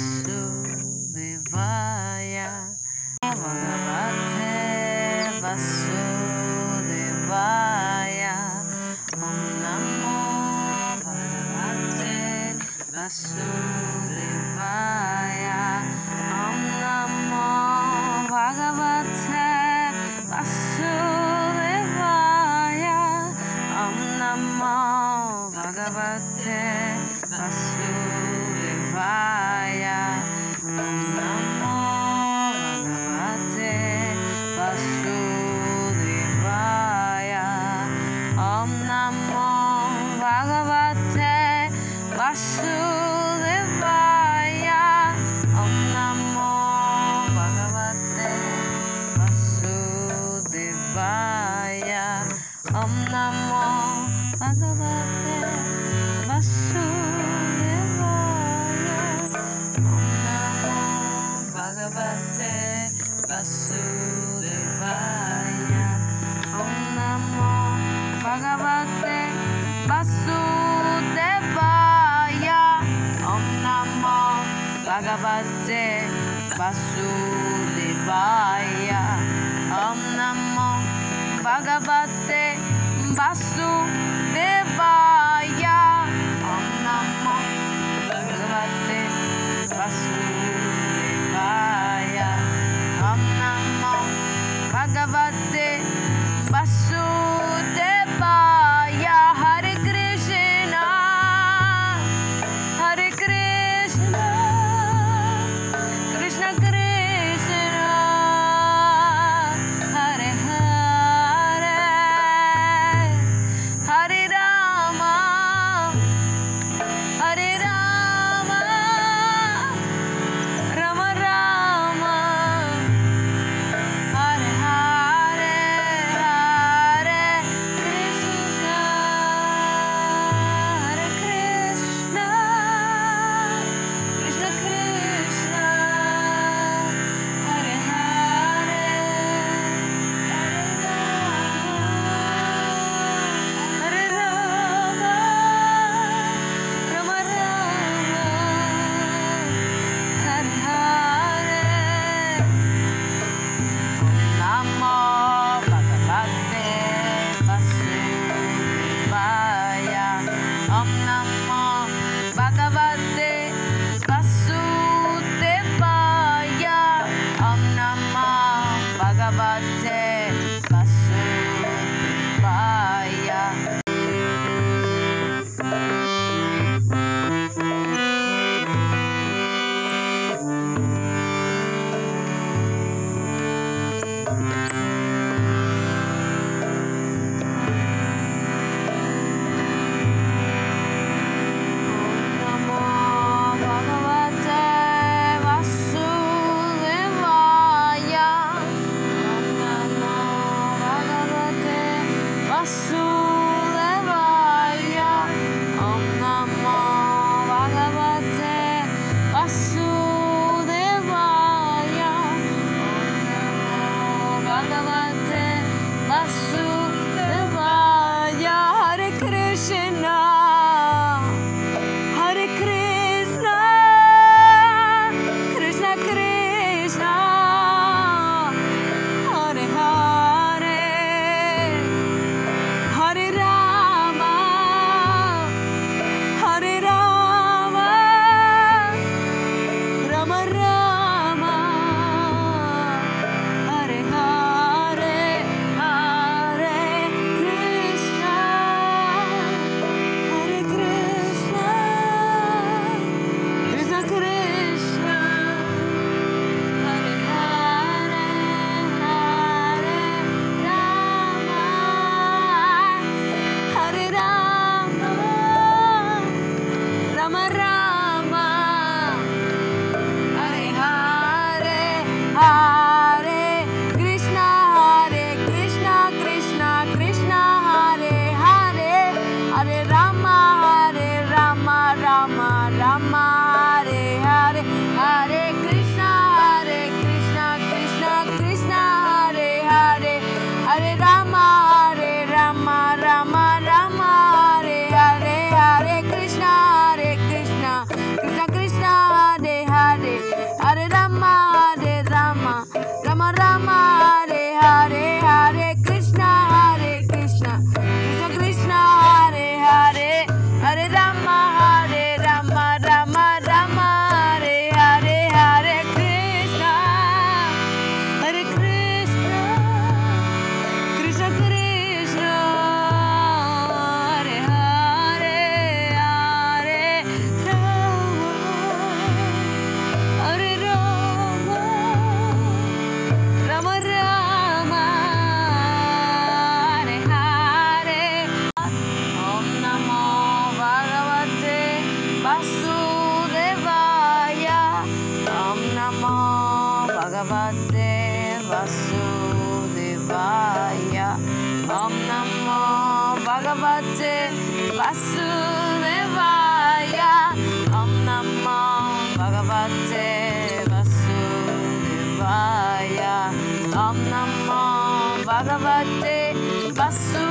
Vasudevaya Bhagavate Vasudevaya Om Namo Bhagavate Vasudevaya Om Namo Bhagavate Vasudevaya Om Namo Bhagavate Vasudevaya Mm-hmm. avate basu de baya rama rama. Vasudevaya Om Bhagavate Vasudevaya Om Bhagavate Vasudevaya Om Bhagavate Vasudevaya